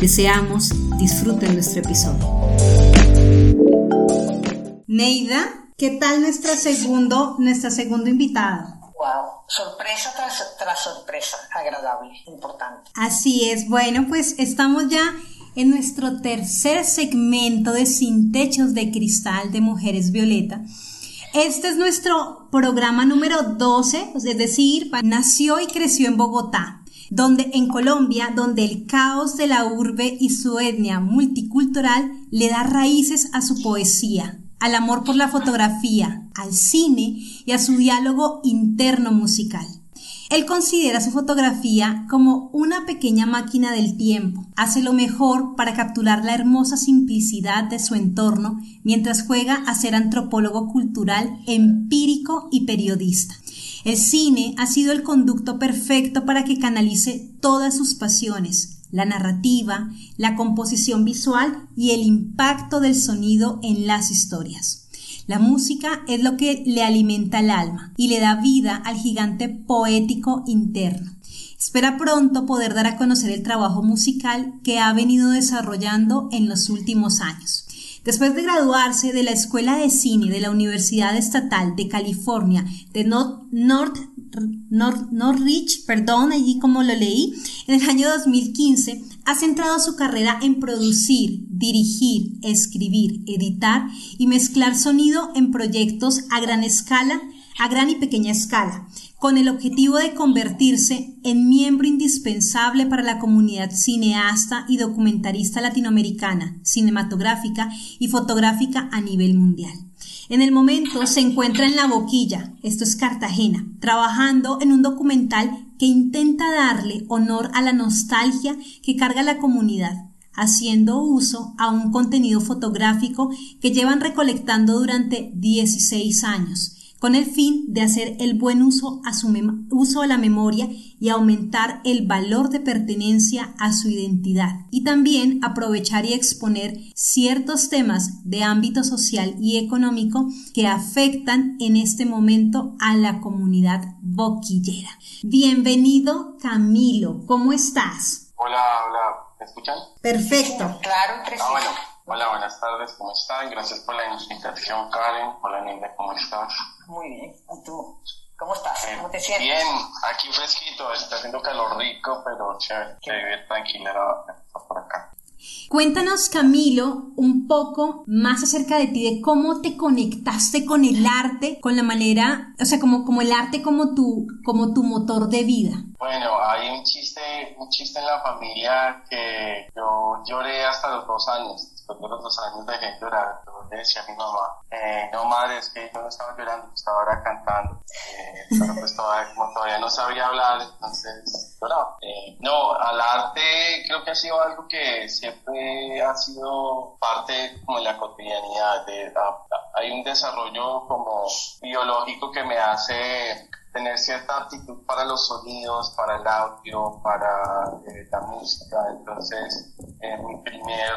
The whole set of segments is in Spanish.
Deseamos disfruten nuestro episodio. Neida, ¿qué tal nuestra segundo, nuestra segunda invitada? Wow, sorpresa tras, tras sorpresa, agradable, importante. Así es, bueno, pues estamos ya en nuestro tercer segmento de Sin Techos de Cristal de Mujeres Violeta. Este es nuestro programa número 12, es decir, nació y creció en Bogotá donde en Colombia, donde el caos de la urbe y su etnia multicultural le da raíces a su poesía, al amor por la fotografía, al cine y a su diálogo interno musical. Él considera su fotografía como una pequeña máquina del tiempo. Hace lo mejor para capturar la hermosa simplicidad de su entorno mientras juega a ser antropólogo cultural, empírico y periodista. El cine ha sido el conducto perfecto para que canalice todas sus pasiones, la narrativa, la composición visual y el impacto del sonido en las historias. La música es lo que le alimenta el alma y le da vida al gigante poético interno. Espera pronto poder dar a conocer el trabajo musical que ha venido desarrollando en los últimos años. Después de graduarse de la Escuela de Cine de la Universidad Estatal de California de North, Northridge, perdón, allí como lo leí, en el año 2015, ha centrado su carrera en producir, dirigir, escribir, editar y mezclar sonido en proyectos a gran escala, a gran y pequeña escala, con el objetivo de convertirse en miembro indispensable para la comunidad cineasta y documentarista latinoamericana, cinematográfica y fotográfica a nivel mundial. En el momento se encuentra en La Boquilla, esto es Cartagena, trabajando en un documental que intenta darle honor a la nostalgia que carga la comunidad, haciendo uso a un contenido fotográfico que llevan recolectando durante 16 años con el fin de hacer el buen uso, a su uso de la memoria y aumentar el valor de pertenencia a su identidad y también aprovechar y exponer ciertos temas de ámbito social y económico que afectan en este momento a la comunidad boquillera. Bienvenido Camilo, ¿cómo estás? Hola, hola, ¿me escuchan? Perfecto. claro, tres ah, bueno. Hola, buenas tardes, ¿cómo están? Gracias por la invitación, Karen. Hola, Linda, ¿cómo estás? Muy bien, ¿y tú? ¿Cómo estás? ¿Cómo te sientes? Bien, aquí fresquito, está haciendo calor rico, pero chévere, que tranquila por acá. Cuéntanos, Camilo, un poco más acerca de ti, de cómo te conectaste con el arte, con la manera, o sea, como, como el arte como tu, como tu motor de vida. Bueno, hay un chiste, un chiste en la familia que yo lloré hasta los dos años después de los dos años dejé de llorar, yo le decía a mi mamá, eh, no madre, es que yo no estaba llorando, estaba ahora cantando, eh, pero pues todavía, como todavía no sabía hablar, entonces lloraba. Eh, no, al arte creo que ha sido algo que siempre ha sido parte como de la cotidianidad, de, hay un desarrollo como biológico que me hace tener cierta aptitud para los sonidos, para el audio, para eh, la música. Entonces, mi, primer,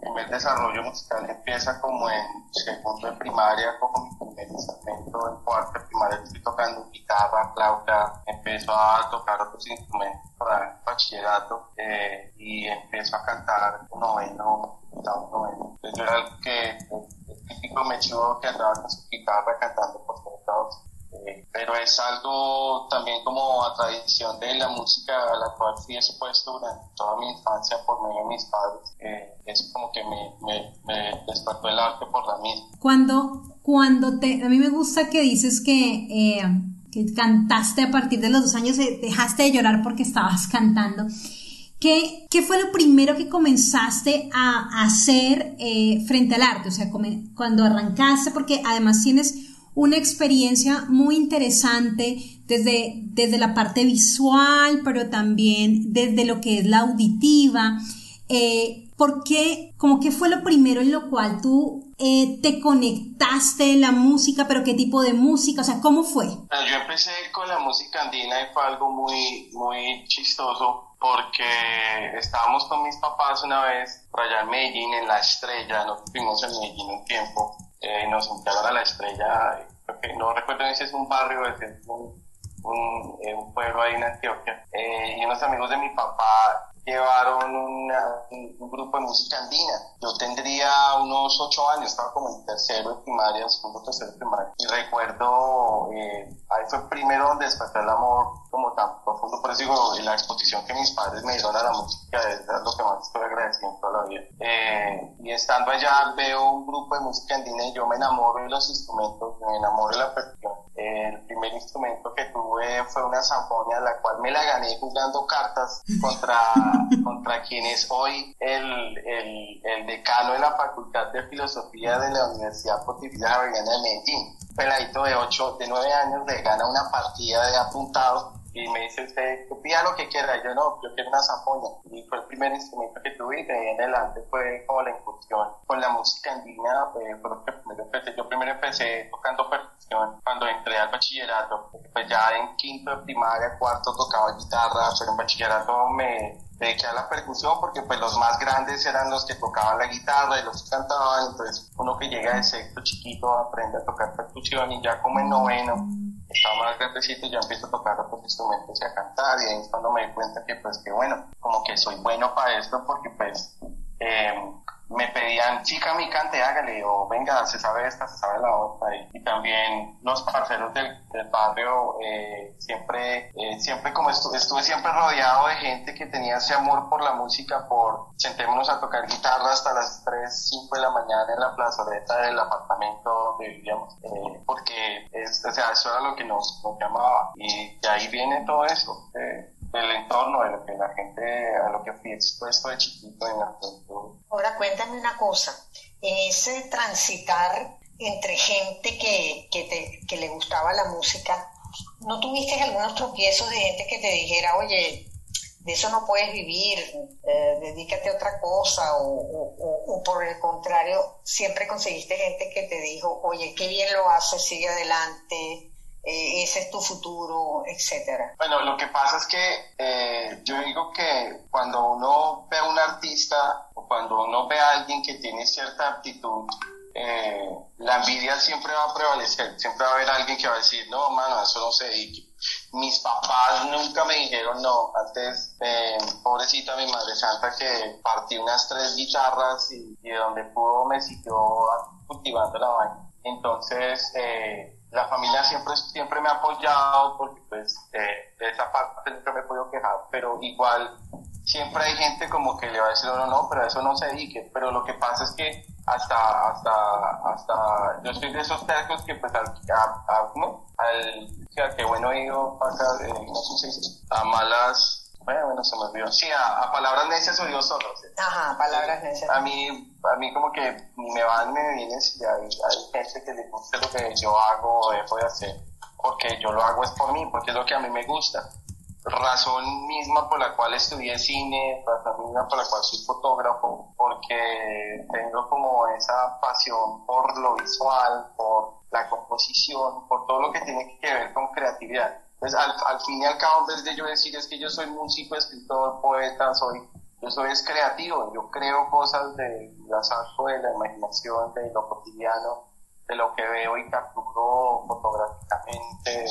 primer desarrollo musical empieza como en segundo de primaria, como mi primer instrumento. En cuarto de primaria estoy tocando guitarra, flauta, empiezo a tocar otros instrumentos para el bachillerato eh, y empiezo a cantar noveno, noveno. Entonces, yo era el que típico mechudo que andaba con su guitarra cantando por todos lados pero es algo también como a tradición de la música a la cual fui expuesto durante toda mi infancia por medio de mis padres. Eh, es como que me, me, despertó el arte por la misma. Cuando, cuando te, a mí me gusta que dices que, eh, que cantaste a partir de los dos años, eh, dejaste de llorar porque estabas cantando. ¿Qué, ¿Qué, fue lo primero que comenzaste a hacer frente al arte? O sea, cuando arrancaste, porque además tienes una experiencia muy interesante desde, desde la parte visual, pero también desde lo que es la auditiva. Eh, ¿por qué, como que fue lo primero en lo cual tú eh, te conectaste la música, pero qué tipo de música, o sea, ¿cómo fue? Yo empecé con la música andina y fue algo muy, muy chistoso porque estábamos con mis papás una vez por allá en Medellín, en La Estrella, nos fuimos en Medellín un tiempo, eh, nos invitaron a La Estrella, no recuerdo si es un barrio, es un, un, eh, un pueblo ahí en Antioquia, eh, y unos amigos de mi papá llevaron un, grupo de música andina. Yo tendría unos ocho años, estaba como en tercero de primaria, segundo, tercero de primaria. Y recuerdo, eh, ahí fue primero donde desperté el amor como tan profundo. Por eso digo, la exposición que mis padres me dieron a la música es lo que más estoy agradeciendo toda la vida. Eh, y estando allá veo un grupo de música andina y yo me enamoro de los instrumentos, me enamoro de la percusión. El primer instrumento que tuve fue una zamponia, la cual me la gané jugando cartas contra contra quien es hoy el, el, el, decano de la Facultad de Filosofía de la Universidad Pontificia Javeriana de Medellín. Peladito de 8, de 9 años le gana una partida de apuntado y me dice usted, pida lo que quiera. Yo no, yo quiero una zampoña. Y fue el primer instrumento que tuve y de ahí en adelante fue como la incursión con la música andina. Pues, fue lo que primero empecé. Yo primero empecé tocando percusión cuando entré al bachillerato. Pues ya en quinto de primaria, cuarto tocaba guitarra, pero en bachillerato me dediqué a la percusión porque pues los más grandes eran los que tocaban la guitarra y los que cantaban, entonces uno que llega de sexto chiquito aprende a tocar percusión y ya como en noveno estaba más grandecito ya empiezo a tocar otros instrumentos y a cantar y ahí es cuando me di cuenta que pues que bueno, como que soy bueno para esto porque pues eh, me pedían, chica, mi cante, hágale, o venga, se sabe esta, se sabe la otra. Y, también los parceros del, barrio, eh, siempre, eh, siempre como estuve, estuve siempre rodeado de gente que tenía ese amor por la música, por sentémonos a tocar guitarra hasta las 3, 5 de la mañana en la plazoleta del apartamento donde vivíamos, eh, porque es, o sea, eso era lo que nos, nos llamaba. Y de ahí viene todo eso del entorno, de lo que la gente, a lo que fui expuesto de chiquito en la Ahora cuéntame una cosa, en ese transitar entre gente que, que, te, que le gustaba la música, ¿no tuviste algunos tropiezos de gente que te dijera, oye, de eso no puedes vivir, eh, dedícate a otra cosa, o, o, o, por el contrario, siempre conseguiste gente que te dijo, oye, qué bien lo haces, sigue adelante, eh, ese es tu futuro, etcétera. Bueno, lo que pasa es que eh, yo digo que cuando uno ve a un artista o cuando uno ve a alguien que tiene cierta aptitud, eh, la envidia siempre va a prevalecer, siempre va a haber alguien que va a decir, no, mano, eso no se dedique. Mis papás nunca me dijeron no, antes, pobrecita mi madre santa que partí unas tres guitarras y, y de donde pudo me siguió cultivando la vaina. Entonces, eh, la familia siempre, siempre me ha apoyado porque pues eh, de esa parte nunca me he podido quejar, pero igual siempre hay gente como que le va a decir, no, no, pero eso no se dedique, pero lo que pasa es que hasta, hasta, hasta, yo soy de esos tercos que pues al, a, ¿no? al, que bueno oído, eh, no a malas bueno, bueno, se me olvidó. Sí, a, palabras necias oídos solo. Ajá, palabras necias. A mí, a mí como que me van, me vienen si hay, hay gente que le gusta lo que yo hago o dejo de hacer. Porque yo lo hago es por mí, porque es lo que a mí me gusta. Razón misma por la cual estudié cine, razón misma por la cual soy fotógrafo, porque tengo como esa pasión por lo visual, por la composición, por todo lo que tiene que ver con creatividad pues al, al, fin y al cabo, en vez de yo decir es que yo soy músico, escritor, poeta, soy, yo soy es creativo, yo creo cosas de la saco de la imaginación, de lo cotidiano, de lo que veo y capturo fotográficamente,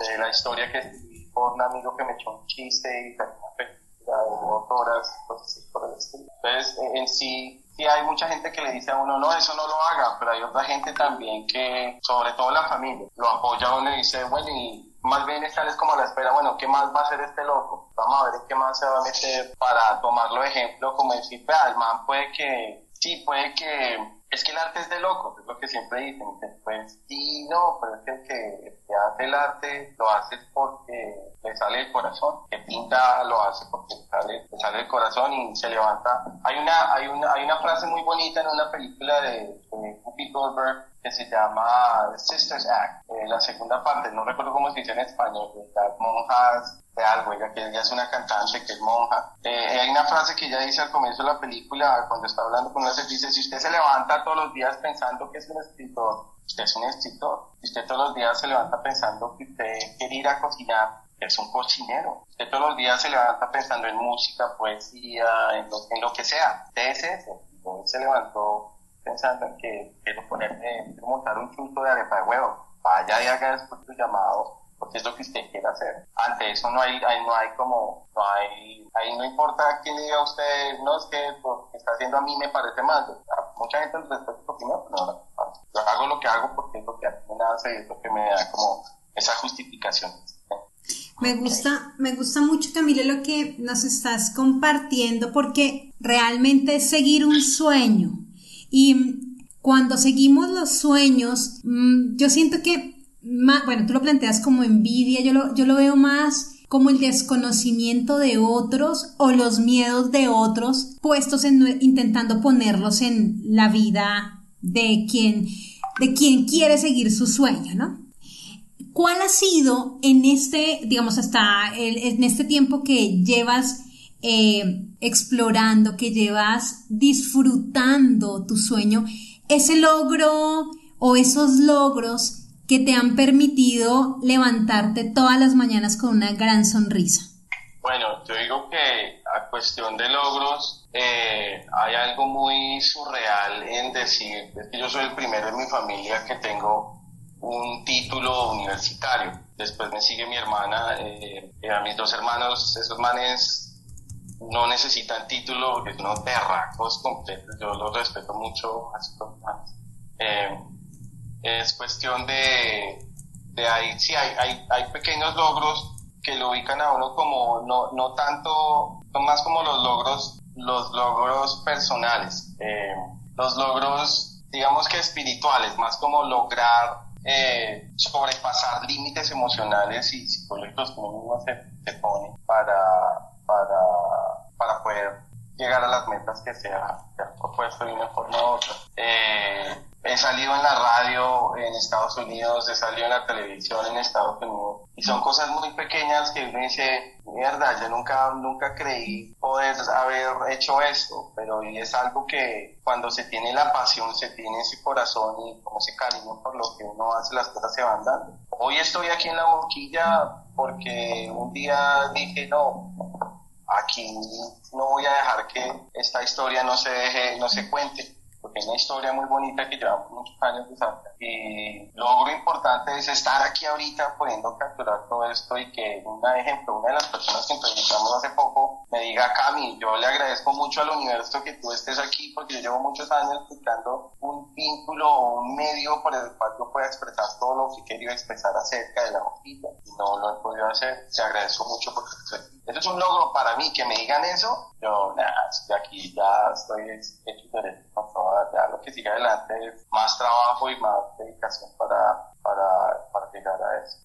de, la historia que escribí por un amigo que me echó un chiste y una de autoras, cosas así por el estilo. Entonces, en sí, sí hay mucha gente que le dice a uno, no, eso no lo haga, pero hay otra gente también que, sobre todo la familia, lo apoya a uno y dice, bueno, y más bien estar es como a la espera, bueno, ¿qué más va a hacer este loco? Vamos a ver qué más se va a meter para tomarlo de ejemplo, como decir, vea, el man puede que, sí, puede que, es que el arte es de loco, es lo que siempre dicen, pues sí, no, pero es que el que, hace el arte lo hace porque le sale el corazón, que pinta lo hace porque le sale, le sale el corazón y se levanta. Hay una, hay una, hay una frase muy bonita en una película de, de Goldberg que se llama Sisters Act, eh, la segunda parte, no recuerdo cómo se dice en español, las monjas de algo, ella que ella es una cantante que es monja. Eh, hay una frase que ella dice al comienzo de la película, cuando está hablando con una dice, si usted se levanta todos los días pensando que es un escritor, usted es un escritor. Si usted todos los días se levanta pensando que usted quiere ir a cocinar, es un cocinero. Usted todos los días se levanta pensando en música, poesía, en lo, en lo que sea. Usted es eso. se levantó pensando en que quiero ponerme, quiero montar un chunto de arepa de huevo. Vaya y haga después tu llamado, porque es lo que usted quiere hacer. Ante eso no hay, ahí no hay como, no hay, ahí no importa quién diga usted, no es que lo que está haciendo a mí me parece mal. mucha gente lo respeta porque no, no, yo hago lo que hago porque es lo que a mí me nace y es lo que me da como esa justificación. Me gusta, me gusta mucho, Camila, lo que nos estás compartiendo, porque realmente es seguir un sueño. Y cuando seguimos los sueños, mm, yo siento que, bueno, tú lo planteas como envidia, yo lo, yo lo veo más como el desconocimiento de otros o los miedos de otros puestos en intentando ponerlos en la vida de quien de quien quiere seguir su sueño, ¿no? ¿Cuál ha sido en este, digamos, hasta en este tiempo que llevas eh, explorando, que llevas disfrutando tu sueño, ese logro o esos logros que te han permitido levantarte todas las mañanas con una gran sonrisa? Bueno, yo digo que a cuestión de logros eh, hay algo muy surreal en decir, es que yo soy el primero en mi familia que tengo un título universitario. Después me sigue mi hermana, eh, a mis dos hermanos, esos manes no necesitan título porque son unos completos, yo los respeto mucho, así eh, es cuestión de, de ahí, sí, hay, hay, hay, pequeños logros que lo ubican a uno como, no, no tanto, son más como los logros, los logros personales, eh, los logros, digamos que espirituales, más como lograr eh, sobrepasar límites emocionales y psicológicos que uno mismo se, se pone para, para para poder llegar a las metas que se ha, propuesto de una forma u otra. Eh, he salido en la radio en Estados Unidos, he salido en la televisión en Estados Unidos y son cosas muy pequeñas que uno dice, mierda, yo nunca, nunca creí poder haber hecho esto, pero es algo que cuando se tiene la pasión, se tiene ese corazón y como ese cariño por lo que uno hace, las cosas se van dando. Hoy estoy aquí en la boquilla porque un día dije, no, aquí no voy a dejar que esta historia no se deje, no se cuente, porque es una historia muy bonita que llevamos muchos años desarrollando. Y logro importante es estar aquí ahorita pudiendo capturar todo esto y que, un ejemplo, una de las personas que entrevistamos hace poco me diga, Cami, yo le agradezco mucho al universo que tú estés aquí porque yo llevo muchos años buscando un vínculo o un medio por el cual yo pueda expresar todo lo que quería expresar acerca de la hojita y no lo he podido hacer. Te agradezco mucho porque eso es un logro para mí, que me digan eso. Yo, nada, estoy aquí, ya estoy hecho ya lo que sigue adelante es más trabajo y más dedicación para, para, para llegar a eso.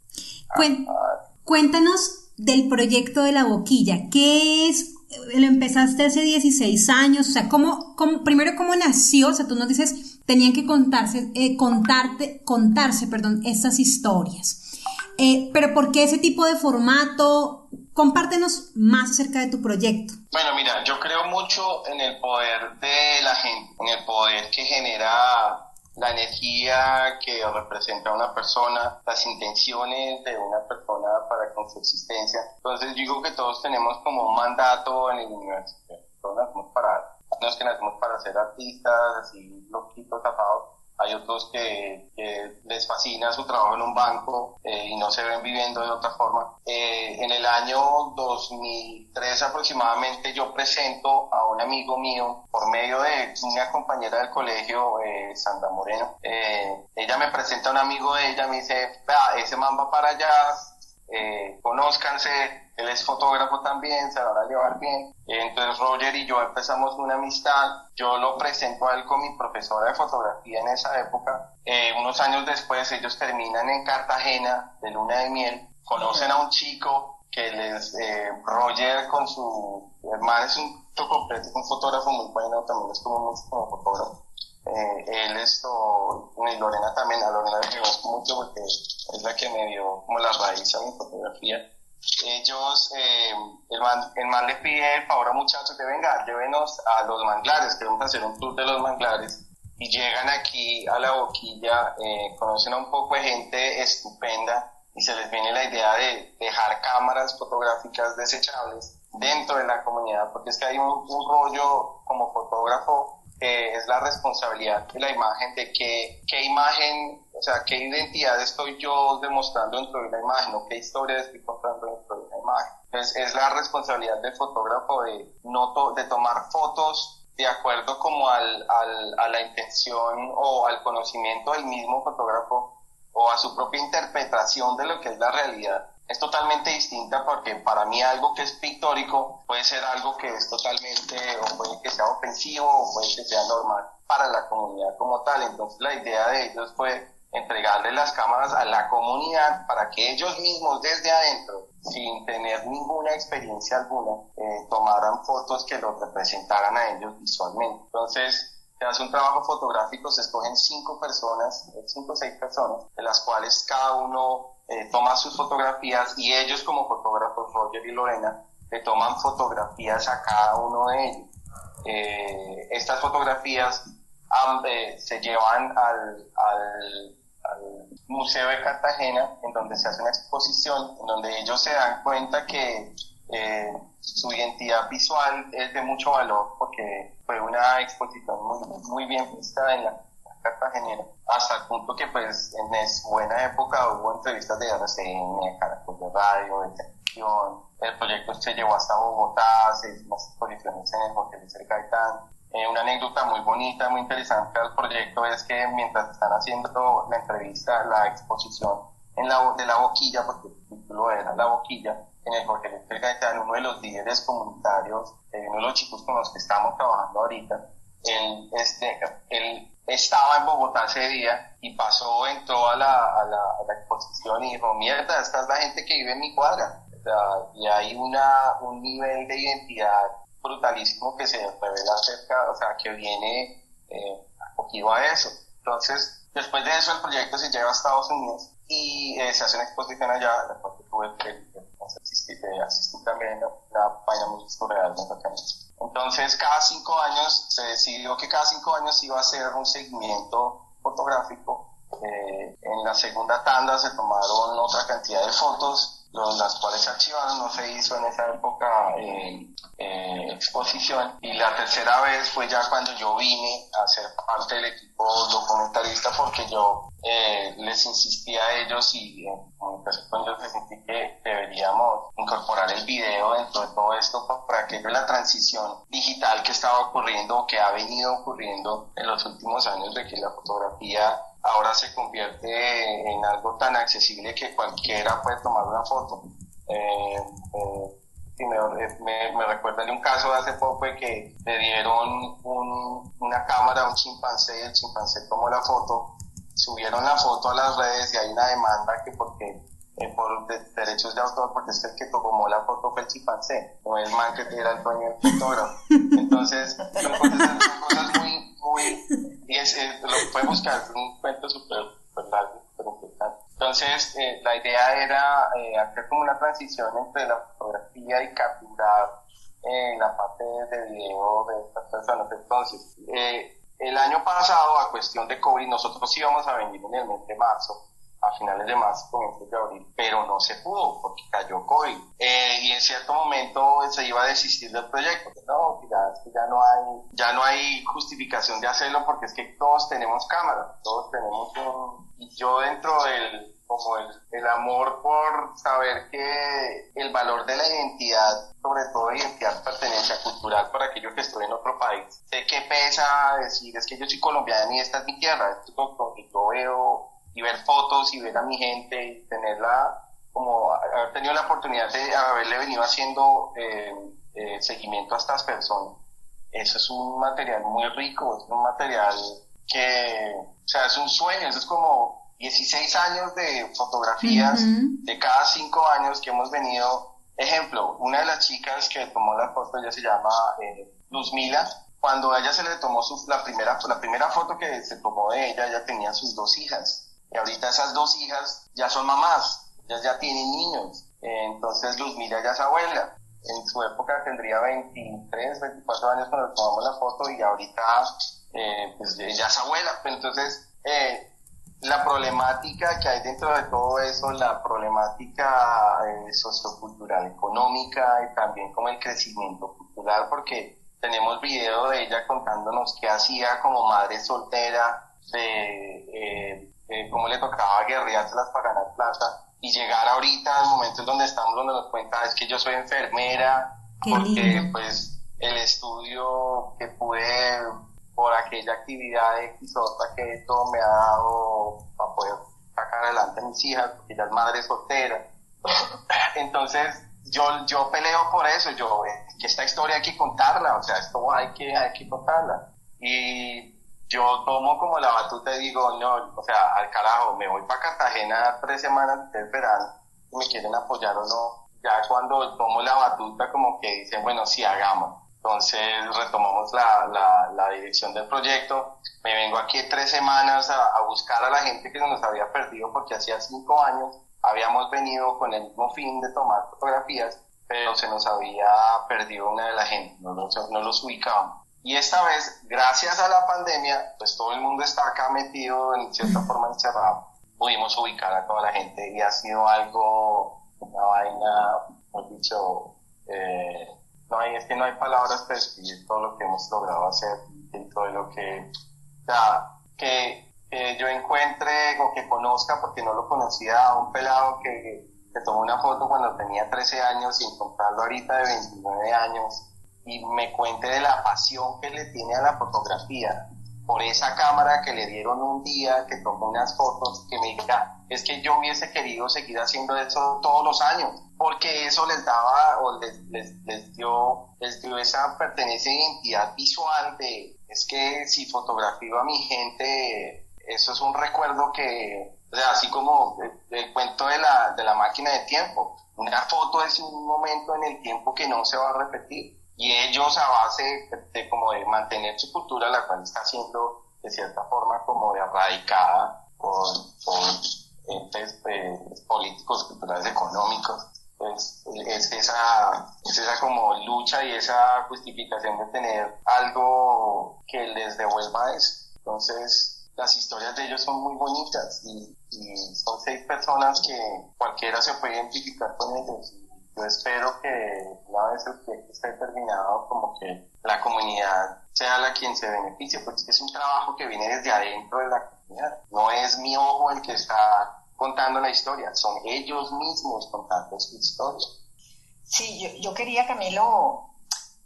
Cuéntanos del proyecto de la boquilla. ¿Qué es? Lo empezaste hace 16 años, o sea, ¿cómo, cómo primero cómo nació? O sea, tú nos dices, tenían que contarse, eh, contarte, contarse, perdón, estas historias. Eh, pero ¿por qué ese tipo de formato? Compártenos más acerca de tu proyecto. Bueno, mira, yo creo mucho en el poder de la gente, en el poder que genera la energía que representa una persona, las intenciones de una persona para con su existencia. Entonces digo que todos tenemos como un mandato en el universo. Todos nacemos para, no es que nacemos para ser artistas, así loquitos, tapados, hay otros que, les fascina su trabajo en un banco eh, y no se ven viviendo de otra forma. Eh, en el año 2003 aproximadamente yo presento a un amigo mío por medio de una compañera del colegio, eh, Sandra Moreno. ella me presenta a un amigo de ella, me dice, ese man va para allá, eh, conózcanse, él es fotógrafo también, se van a llevar bien. Entonces Roger y yo empezamos una amistad, yo lo presento a él con mi profesora de fotografía en esa época. Eh, unos años después ellos terminan en Cartagena de luna de miel, conocen a un chico que les, eh, Roger con su hermano es un, un fotógrafo muy bueno, también es como, como fotógrafo. Eh, él esto y Lorena también, a Lorena le conozco mucho porque es la que me dio como la raíz a mi fotografía. Ellos, eh, el, man, el man le pide el favor a muchachos de venga, llévenos a los manglares, queremos hacer un tour de los manglares y llegan aquí a la boquilla, eh, conocen a un poco de gente estupenda y se les viene la idea de dejar cámaras fotográficas desechables dentro de la comunidad, porque es que hay un, un rollo como fotógrafo que es la responsabilidad de la imagen, de qué, qué imagen, o sea, qué identidad estoy yo demostrando dentro de una imagen o qué historia estoy contando dentro de una imagen. Entonces es la responsabilidad del fotógrafo de, no de tomar fotos de acuerdo como al, al, a la intención o al conocimiento del mismo fotógrafo o a su propia interpretación de lo que es la realidad es totalmente distinta porque para mí algo que es pictórico puede ser algo que es totalmente o puede que sea ofensivo o puede que sea normal para la comunidad como tal. Entonces la idea de ellos fue entregarle las cámaras a la comunidad para que ellos mismos desde adentro, sin tener ninguna experiencia alguna, eh, tomaran fotos que los representaran a ellos visualmente. Entonces, se hace un trabajo fotográfico, se escogen cinco personas, cinco o seis personas, de las cuales cada uno eh, toma sus fotografías y ellos como fotógrafos, Roger y Lorena, le toman fotografías a cada uno de ellos. Eh, estas fotografías eh, se llevan al, al, Museo de Cartagena, en donde se hace una exposición, en donde ellos se dan cuenta que su identidad visual es de mucho valor, porque fue una exposición muy, muy bien vista en la cartagenera, hasta el punto que pues en su buena época hubo entrevistas de RCN, Caracol de Radio, de televisión, el proyecto se llevó hasta Bogotá, se hizo unas exposiciones en el Hotel de Gaitán. Eh, una anécdota muy bonita, muy interesante del proyecto es que mientras están haciendo la entrevista, la exposición en la, de la boquilla, porque el título era La boquilla, en el Hotel de Gaitán, uno de los líderes comunitarios, eh, uno de los chicos con los que estamos trabajando ahorita, el, este, el estaba en Bogotá ese día y pasó, entró a la, a la, a la exposición y dijo, mierda, esta es la gente que vive en mi cuadra. O sea, y hay una, un nivel de identidad brutalísimo que se revela acerca, o sea, que viene eh, acogido a eso. Entonces, después de eso, el proyecto se lleva a Estados Unidos y eh, se hace una exposición allá, después que tuve que también a entonces, cada cinco años se decidió que cada cinco años iba a hacer un seguimiento fotográfico. Eh, en la segunda tanda se tomaron otra cantidad de fotos, las cuales se archivaron, no se hizo en esa época eh, eh, exposición. Y la tercera vez fue ya cuando yo vine a ser parte del equipo documentalista porque yo eh, les insistí a ellos y en comunicación con ellos les sentí que deberíamos incorporar el video dentro de todo esto para que la transición digital que estaba ocurriendo, que ha venido ocurriendo en los últimos años, de que la fotografía ahora se convierte en algo tan accesible que cualquiera puede tomar una foto. Eh, eh, me, me, recuerda de un caso de hace poco de que le dieron un, una cámara a un chimpancé y el chimpancé tomó la foto subieron la foto a las redes y hay una demanda que porque eh, por derechos de autor, porque es el que tomó la foto fue el chimpancé, no el man que era el dueño del fotógrafo. Entonces, son cosas, muy, muy, y es, eh, lo puede buscar, es cuento súper largo, súper importante. Entonces, eh, la idea era hacer como una transición entre la fotografía y capturar la parte de video de estas personas. Entonces, el año pasado, a cuestión de COVID, nosotros íbamos a venir en el mes de marzo, a finales de marzo, comienzos de abril, pero no se pudo porque cayó COVID. Eh, y en cierto momento se iba a desistir del proyecto. No, ya, ya, no hay, ya no hay justificación de hacerlo porque es que todos tenemos cámara, todos tenemos un... Yo dentro del como el, el, amor por saber que el valor de la identidad, sobre todo identidad pertenencia cultural para aquellos que estoy en otro país, sé que pesa decir es que yo soy colombiano y esta es mi tierra, esto es yo veo y ver fotos y ver a mi gente y tenerla como haber tenido la oportunidad de haberle venido haciendo eh, eh, seguimiento a estas personas. Eso es un material muy rico, es un material que, o sea, es un sueño, eso es como 16 años de fotografías de cada 5 años que hemos venido. Ejemplo, una de las chicas que tomó la foto, ella se llama eh, Luzmila, cuando a ella se le tomó su, la, primera, la primera foto que se tomó de ella, ella tenía sus dos hijas. Y ahorita esas dos hijas ya son mamás, ellas ya tienen niños. Entonces Luzmila ya es abuela. En su época tendría 23, 24 años cuando tomamos la foto y ahorita eh, pues ya es abuela. Entonces, eh, la problemática que hay dentro de todo eso, la problemática eh, sociocultural, económica y también como el crecimiento cultural, porque tenemos video de ella contándonos qué hacía como madre soltera, de eh, cómo le tocaba guerreárselas para ganar plata y llegar ahorita al momento en donde estamos, donde nos cuenta es que yo soy enfermera, porque pues el estudio que pude por aquella actividad Xota que todo me ha dado para poder sacar adelante a mis hijas, porque ella es madre soltera. Entonces, yo, yo peleo por eso, yo, eh, que esta historia hay que contarla, o sea, esto hay que, hay que contarla. Y yo tomo como la batuta y digo, no, o sea, al carajo, me voy para Cartagena tres semanas de verano, me quieren apoyar o no. Ya cuando tomo la batuta como que dicen, bueno, sí, hagamos. Entonces retomamos la, la, la dirección del proyecto. Me vengo aquí tres semanas a, a, buscar a la gente que nos había perdido porque hacía cinco años habíamos venido con el mismo fin de tomar fotografías, pero se nos había perdido una de la gente, no los, no los ubicábamos. Y esta vez, gracias a la pandemia, pues todo el mundo está acá metido en cierta forma encerrado. Pudimos ubicar a toda la gente y ha sido algo, una vaina, hemos dicho, eh, no hay, es que no hay palabras para describir todo lo que hemos logrado hacer dentro de lo que, o sea, que, yo encuentre o que conozca, porque no lo conocía, a un pelado que, que tomó una foto cuando tenía 13 años y encontrarlo ahorita de 29 años y me cuente de la pasión que le tiene a la fotografía por esa cámara que le dieron un día, que tomó unas fotos, que me diga, es que yo hubiese querido seguir haciendo eso todos los años, porque eso les daba o les, dio, les dio esa pertenencia de identidad visual de, es que si fotografío a mi gente, eso es un recuerdo que, o sea, así como el, cuento de la, de la máquina de tiempo, una foto es un momento en el tiempo que no se va a repetir y ellos a base de, como de mantener su cultura, la cual está siendo de cierta forma como erradicada por, entes pues, políticos, culturales, económicos, pues es esa, es esa como lucha y esa justificación de tener algo que les devuelva eso. Entonces, las historias de ellos son muy bonitas y, y son seis personas que cualquiera se puede identificar con ellos yo espero que una vez el proyecto esté terminado, como que la comunidad sea la quien se beneficie, porque es un trabajo que viene desde adentro de la comunidad. No es mi ojo el que está contando la historia, son ellos mismos contando su historia. Sí, yo, quería, Camilo,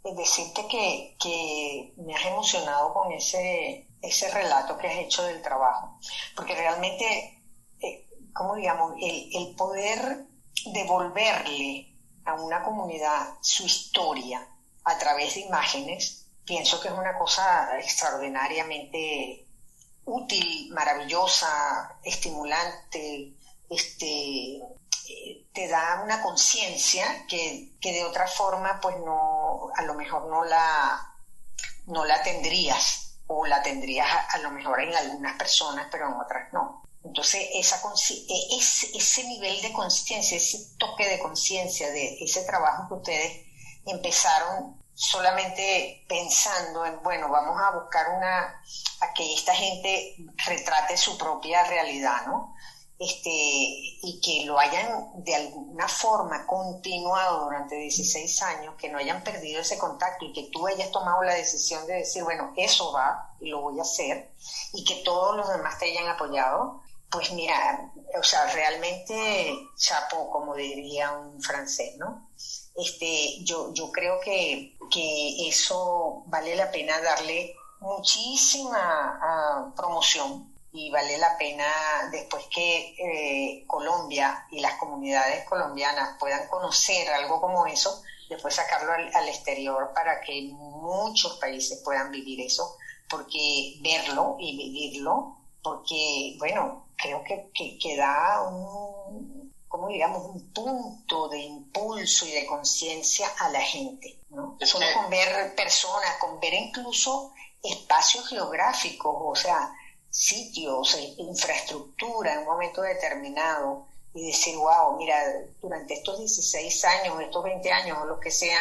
eh, decirte que, que me has emocionado con ese, ese relato que has hecho del trabajo, porque realmente, eh, como digamos, el, el poder devolverle a una comunidad su historia a través de imágenes, pienso que es una cosa extraordinariamente útil, maravillosa, estimulante, este, eh, te da una conciencia que, de otra forma pues no, a lo mejor no la, no la tendrías o la tendrías a lo mejor en algunas personas, pero en otras no. Entonces, esa, e, ese, ese nivel de conciencia, ese toque de conciencia de ese trabajo que ustedes empezaron solamente pensando en, bueno, vamos a buscar una, a que esta gente retrate su propia realidad, ¿no? Este, y que lo hayan de alguna forma continuado durante 16 años, que no hayan perdido ese contacto y que tú hayas tomado la decisión de decir, bueno, eso va y lo voy a hacer, y que todos los demás te hayan apoyado, pues mira, o sea, realmente chapo, como diría un francés, ¿no? Este, yo, yo creo que, que eso vale la pena darle muchísima ah, promoción y vale la pena después que eh, Colombia y las comunidades colombianas puedan conocer algo como eso, después sacarlo al, al exterior para que muchos países puedan vivir eso, porque verlo y vivirlo, porque, bueno, creo que, que, da un, ¿cómo digamos, un punto de impulso y de conciencia a la gente, ¿no? Solo con ver personas, con ver incluso espacios geográficos, o sea, sitios, eh, infraestructura en un momento determinado y decir, wow, mira, durante estos 16 años, estos 20 años o lo que sea,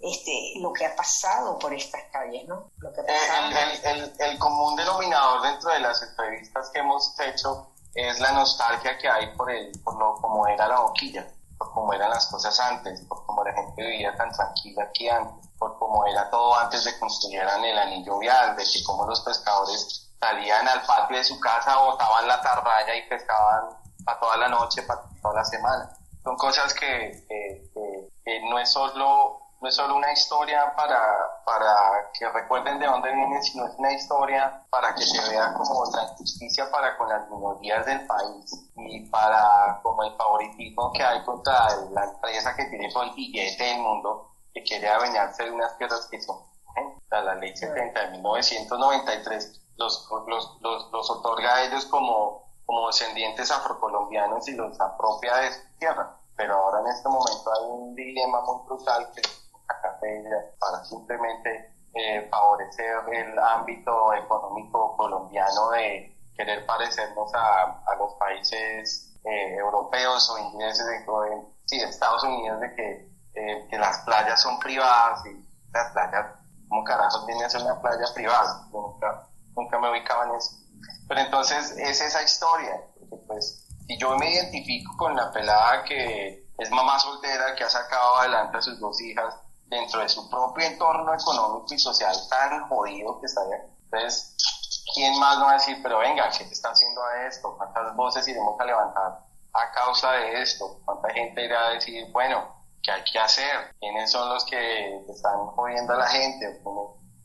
este, lo que ha pasado por estas calles, ¿no? Lo que el, el, el, común denominador dentro de las entrevistas que hemos hecho es la nostalgia que hay por, el, por lo como era la boquilla, por cómo eran las cosas antes, por cómo la gente vivía tan tranquila aquí antes, por cómo era todo antes de construyeran el anillo vial, de que como los pescadores salían al patio de su casa, botaban la tarraya y pescaban para toda la noche, para toda la semana. Son cosas que, que no es solo no es solo una historia para, para que recuerden de dónde vienen, sino es una historia para que se vea como la injusticia para con las minorías del país y para como el favoritismo que hay contra la empresa que tiene todo el billete del mundo que quiere adueñarse de unas tierras que son la ley 70 de 1993 los, los, los, los otorga a ellos como, como descendientes afrocolombianos y los apropia de su tierra. Pero ahora en este momento hay un dilema muy brutal que para simplemente eh, favorecer el ámbito económico colombiano de querer parecernos a, los países eh, europeos o ingleses, de, sí, Estados Unidos, de que, eh, que, las playas son privadas y las playas, como carajo tiene que ser una playa privada? Nunca, nunca me ubicaba en eso. Pero entonces es esa historia, porque pues si yo me identifico con la pelada que es mamá soltera, que ha sacado adelante a sus dos hijas, dentro de su propio entorno económico y social tan jodido que está allá. Entonces, ¿quién más va a decir, pero venga, ¿qué te está haciendo a esto? ¿Cuántas voces iremos a levantar a causa de esto? ¿Cuánta gente irá a decir, bueno, ¿qué hay que hacer? ¿Quiénes son los que están jodiendo a la gente?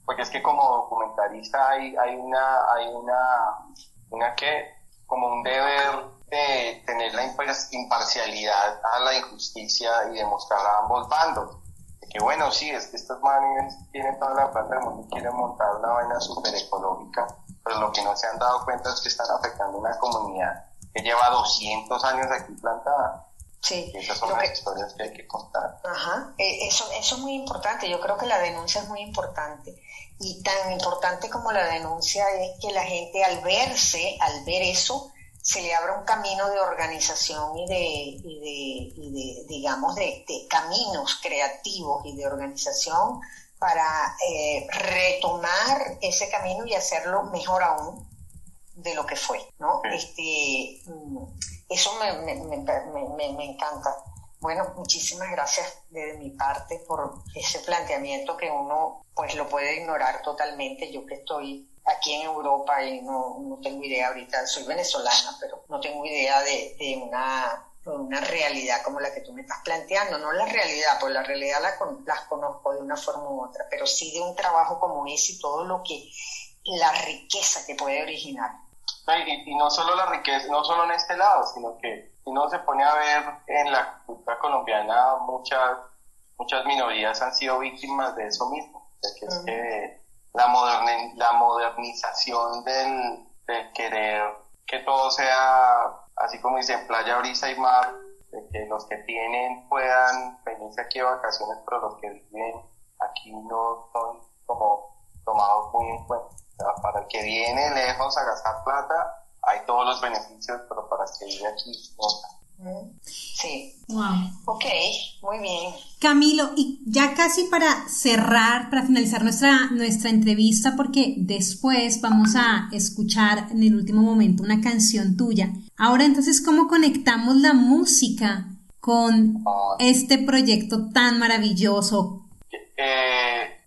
Porque es que como documentalista hay, hay una, hay una, una que, como un deber de tener la imparcialidad a la injusticia y demostrar a ambos bandos que bueno, sí, es que estos manes tienen toda la plata del mundo y quieren montar una vaina súper ecológica, pero lo que no se han dado cuenta es que están afectando una comunidad que lleva 200 años aquí plantada. Sí. esas son las historias que hay que contar. Ajá, eh, eso, eso es muy importante, yo creo que la denuncia es muy importante. Y tan importante como la denuncia es que la gente al verse, al ver eso, se le abra un camino de organización y de, y de, y de digamos, de, caminos creativos y de organización para eh, retomar ese camino y hacerlo mejor aún de lo que fue, ¿no? Este, mm, eso me, me, me, me, encanta. Bueno, muchísimas gracias de mi parte por ese planteamiento que uno pues lo puede ignorar totalmente. Yo que estoy aquí en Europa y no, no tengo idea ahorita, soy venezolana, pero no tengo idea de, de una, una realidad como la que tú me estás planteando, no la realidad, pues la realidad la, las conozco de una forma u otra, pero sí de un trabajo como ese y todo lo que, la riqueza que puede originar. Y, y no solo la riqueza, no solo en este lado, sino que si uno se pone a ver en la cultura colombiana, muchas, muchas minorías han sido víctimas de eso mismo, de que es que la, la modernización del, querer que todo sea, así como dicen, playa, brisa y mar, de que los que tienen puedan venirse aquí de vacaciones, pero los que viven aquí no son como tomados muy en cuenta. para el que viene lejos a gastar plata, hay todos los beneficios, pero para el que vive aquí no. Sí. Ok, muy bien. Camilo, y ya casi para cerrar, para finalizar nuestra, nuestra entrevista, porque después vamos a escuchar en el último momento una canción tuya. Ahora entonces, ¿cómo conectamos la música con ah. este proyecto tan maravilloso? Eh,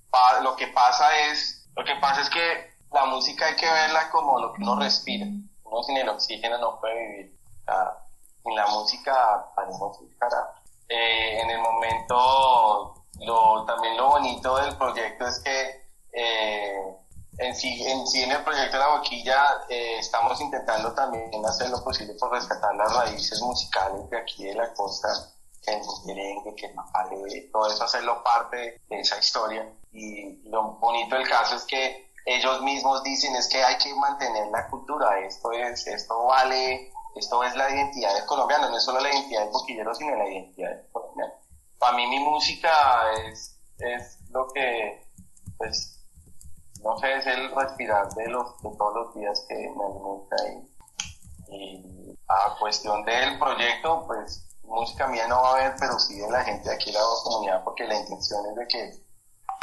lo que pasa es, lo que pasa es que la música hay que verla como lo que uno respira. Uno sin el oxígeno no puede vivir en la música cara. Eh, en el momento, lo, también lo bonito del proyecto es que eh, en, sí, en sí en el proyecto de la boquilla eh, estamos intentando también hacer lo posible por rescatar las raíces musicales de aquí de la costa, que el merengue, que el todo eso hacerlo parte de esa historia. Y lo bonito del caso es que ellos mismos dicen es que hay que mantener la cultura, esto es, esto vale esto es la identidad del colombiano, no es solo la identidad del boquillero, sino la identidad del colombiano. Para mí mi música es, es lo que, pues, no sé, es el respirar de, los, de todos los días que me alimenta y, y a cuestión del proyecto, pues música mía no va a haber, pero sí de la gente de aquí de la comunidad, porque la intención es de que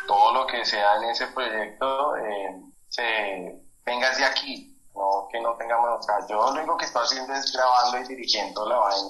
todo lo que sea en ese proyecto eh, se venga de aquí, no que no tengamos, o sea, yo lo único que estoy haciendo es grabando y dirigiendo la vaina,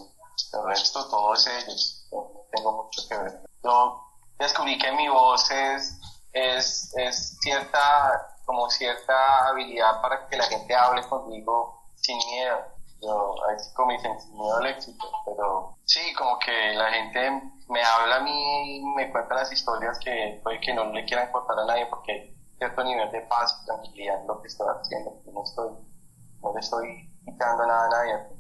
el resto todo es ellos, no tengo mucho que ver. Yo descubrí que mi voz es, es, es cierta, como cierta habilidad para que la gente hable conmigo sin miedo. Yo, así como sin miedo al éxito, pero sí, como que la gente me habla a mí y me cuenta las historias que puede que no le quieran contar a nadie porque cierto nivel de paz y tranquilidad en lo que estoy haciendo, no estoy, no le estoy quitando nada a nadie,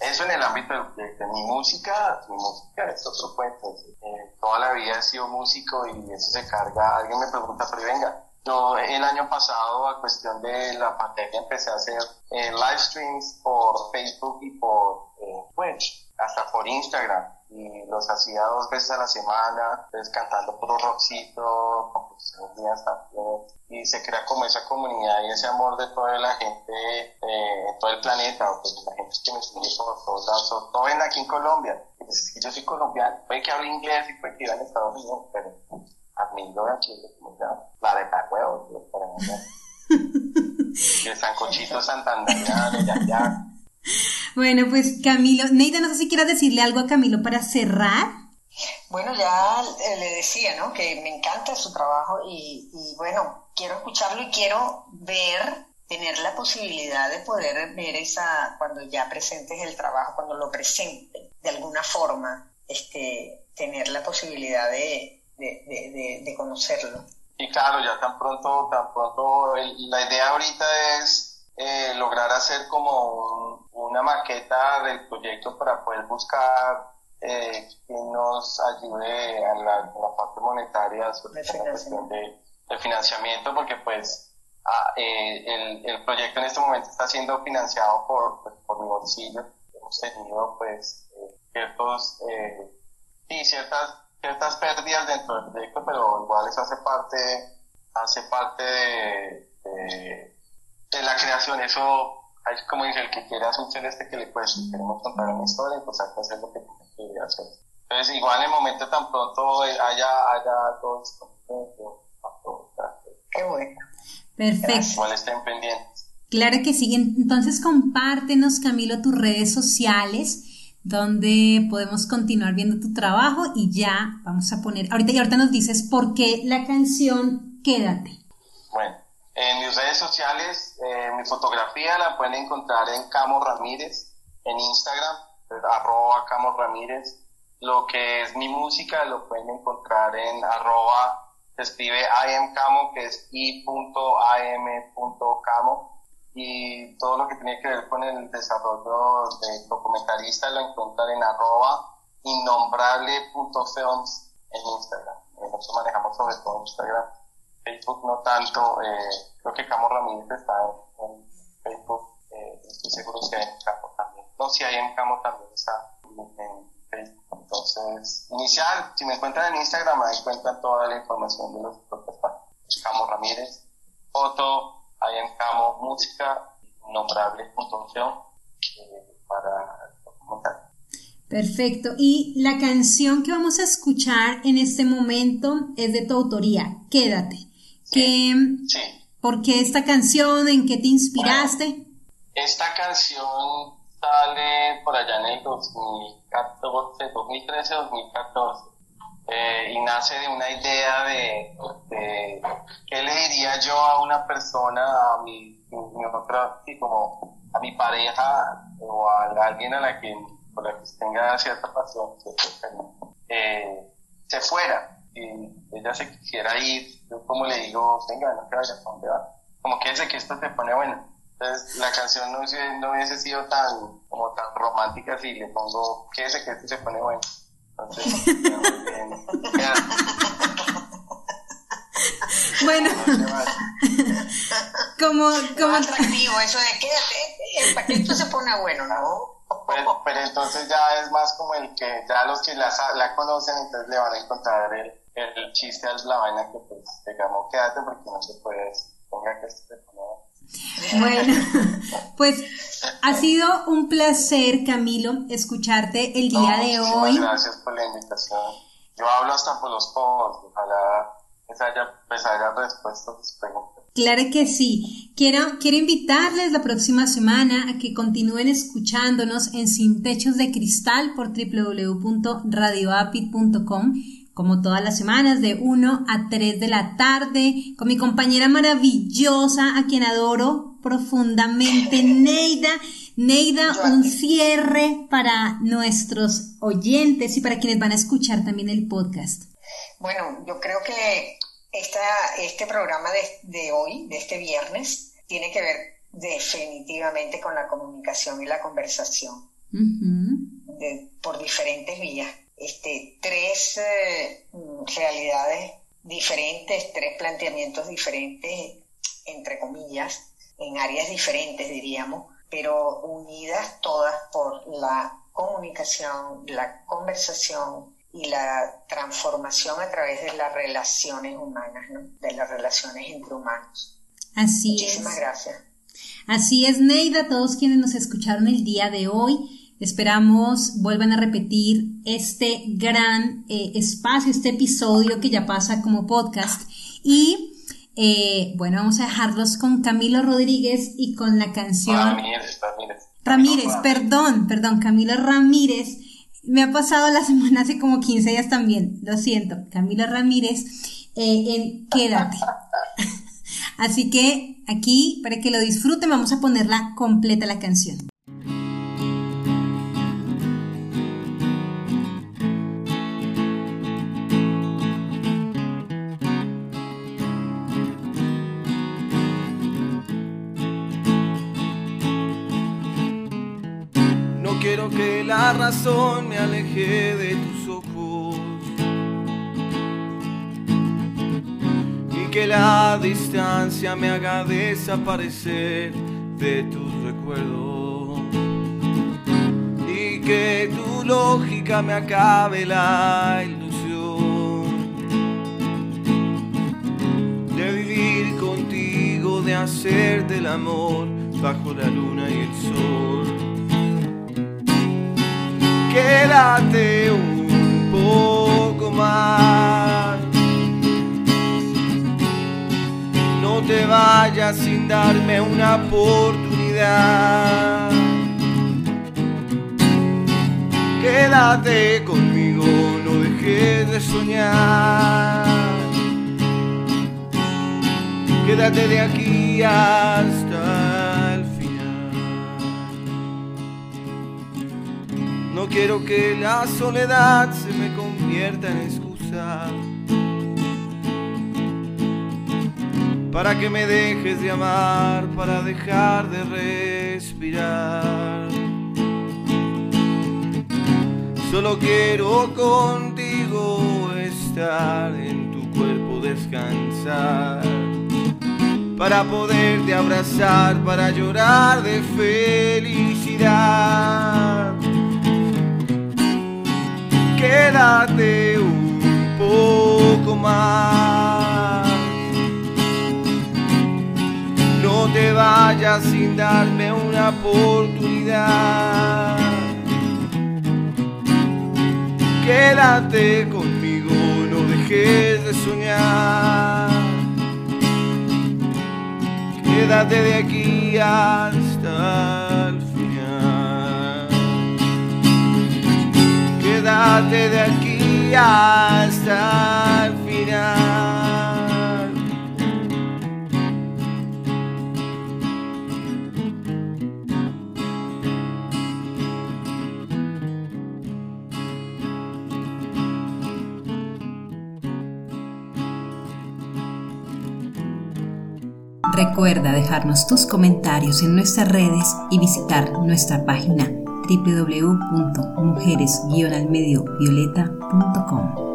eso en el ámbito de, mi música, mi música es otro cuento. Eh, toda la vida he sido músico y eso se carga. Alguien me pregunta, pero venga, yo el año pasado, a cuestión de la pandemia, empecé a hacer eh, live streams por Facebook y por eh, Twitch, hasta por Instagram. Y los hacía dos veces a la semana, pues, cantando puro rockcito, también. Y se crea como esa comunidad y ese amor de toda la gente, eh, en todo el planeta, o pues la gente que me sigue por todos lados, todo ven aquí en Colombia. Pues, yo soy colombiano, puede que hable inglés y puede que viva en Estados Unidos, pero a Chile como la de Cacueo, el sancochito santanderiano, ya, ya. Bueno, pues Camilo, Neida, no sé si quieras decirle algo a Camilo para cerrar. Bueno, ya le decía, ¿no? Que me encanta su trabajo y, y bueno, quiero escucharlo y quiero ver, tener la posibilidad de poder ver esa, cuando ya presentes el trabajo, cuando lo presente de alguna forma, este, tener la posibilidad de, de, de, conocerlo. Y claro, ya tan pronto, tan pronto, la idea ahorita es eh, lograr hacer como una maqueta del proyecto para poder buscar eh, quien nos ayude a la, parte monetaria sobre la cuestión de, financiamiento, porque pues ah, eh, el, el, proyecto en este momento está siendo financiado por, pues, por mi bolsillo. Hemos tenido pues eh, ciertos, y ciertas ciertas pérdidas dentro del proyecto, pero igual eso hace parte, hace parte de, de, la creación. Eso, es como dice, el que quiera hacer un celeste que le pues queremos contar una historia, pues hay que hacer lo que tiene que hacer. Entonces, igual en el momento tan pronto haya, haya todo esto. Qué bueno. Perfecto. Igual estén pendientes. Claro que sí. Entonces, compártenos, Camilo, tus redes sociales donde podemos continuar viendo tu trabajo y ya vamos a poner, ahorita y ahorita nos dices por qué la canción Quédate. Bueno, en mis redes sociales, eh, mi fotografía la pueden encontrar en Camo Ramírez, en Instagram, arroba Camo Ramírez. Lo que es mi música lo pueden encontrar en arroba, se escribe Camo, que es i.am.camo y todo lo que tiene que ver con el desarrollo de documentalista lo encuentran en arroba innombrable.films en Instagram. Nosotros manejamos sobre todo Instagram, Facebook no tanto, eh, creo que Camo Ramírez está en, Facebook, eh, estoy seguro que hay en Camo también. No, si hay en Camo también está en Facebook. Entonces, inicial, si me encuentran en Instagram, ahí encuentran toda la información de los propios Camo Ramírez, foto, ahí en Camo Música, nombrable.com eh, para documentar. Perfecto. Y la canción que vamos a escuchar en este momento es de tu autoría, Quédate. Sí. ¿Por qué esta canción? ¿En qué te inspiraste? esta canción sale por allá en el 2014, 2013, 2014. Eh, y nace de una idea de, de, qué le diría yo a una persona, a mi, mi otra, como a mi pareja o a alguien a la que, por la que tenga cierta pasión, eh, se fuera y ella se quisiera ir, yo como le digo, venga, no te vayas, ¿a dónde va? Como que ese que esto te pone bueno. Entonces la canción no, no hubiese sido tan, como tan romántica si le pongo que ese que esto se pone bueno. bueno, como, como... atractivo eso de quédate, el paquete se pone bueno, ¿no? Pero, entonces ya es más como el que ya los que la, la conocen, entonces le van a encontrar el, el chiste a la vaina que pues digamos quédate porque no se puede ponga que bueno, pues ha sido un placer, Camilo, escucharte el día de hoy. Gracias por la invitación. Yo hablo hasta por los posts, ojalá les haya, les haya respuesto a sus preguntas. Claro que sí. Quiero, quiero invitarles la próxima semana a que continúen escuchándonos en Sin Techos de Cristal por www.radioapit.com como todas las semanas, de 1 a 3 de la tarde, con mi compañera maravillosa, a quien adoro profundamente, Neida. Neida, un cierre para nuestros oyentes y para quienes van a escuchar también el podcast. Bueno, yo creo que esta, este programa de, hoy, de este viernes, tiene que ver definitivamente con la comunicación y la conversación por diferentes vías. Este, tres eh, realidades diferentes, tres planteamientos diferentes, entre comillas, en áreas diferentes, diríamos, pero unidas todas por la comunicación, la conversación y la transformación a través de las relaciones humanas, de las relaciones entre humanos. Así Muchísimas gracias. Así es, Neida, todos quienes nos escucharon el día de hoy. Esperamos vuelvan a repetir este gran eh, espacio, este episodio que ya pasa como podcast. Y eh, bueno, vamos a dejarlos con Camilo Rodríguez y con la canción... Ramírez, Ramírez. Ramírez, perdón, perdón, Camilo Ramírez. Me ha pasado la semana hace como 15 días también, lo siento. Camilo Ramírez eh, en Quédate. Así que aquí, para que lo disfruten, vamos a ponerla completa la canción. La razón me alejé de tus ojos. Y que la distancia me haga desaparecer de tus recuerdos. Y que tu lógica me acabe la ilusión de vivir contigo, de hacerte el amor bajo la luna y el sol quédate un poco más. No te vayas sin darme una oportunidad. Quédate conmigo, no dejes de soñar. Quédate de aquí hasta No quiero que la soledad se me convierta en excusa. Para que me dejes de amar, para dejar de respirar. Solo quiero contigo estar en tu cuerpo descansar. Para poderte abrazar, para llorar de felicidad quédate un poco más. No te vayas sin darme una oportunidad. Quédate conmigo, no dejes de soñar. Quédate de aquí hasta de aquí hasta el final. Recuerda dejarnos tus comentarios en nuestras redes y visitar nuestra página www.mujeres-almediovioleta.com.